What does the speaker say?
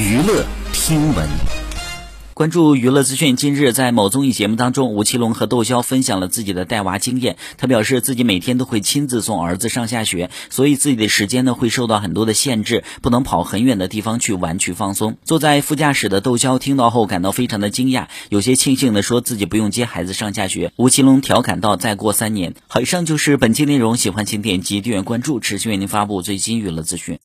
娱乐听闻。关注娱乐资讯。近日，在某综艺节目当中，吴奇隆和窦骁分享了自己的带娃经验。他表示，自己每天都会亲自送儿子上下学，所以自己的时间呢会受到很多的限制，不能跑很远的地方去玩去放松。坐在副驾驶的窦骁听到后感到非常的惊讶，有些庆幸的说自己不用接孩子上下学。吴奇隆调侃道：“再过三年。”好，以上就是本期内容，喜欢请点击订阅关注，持续为您发布最新娱乐资讯。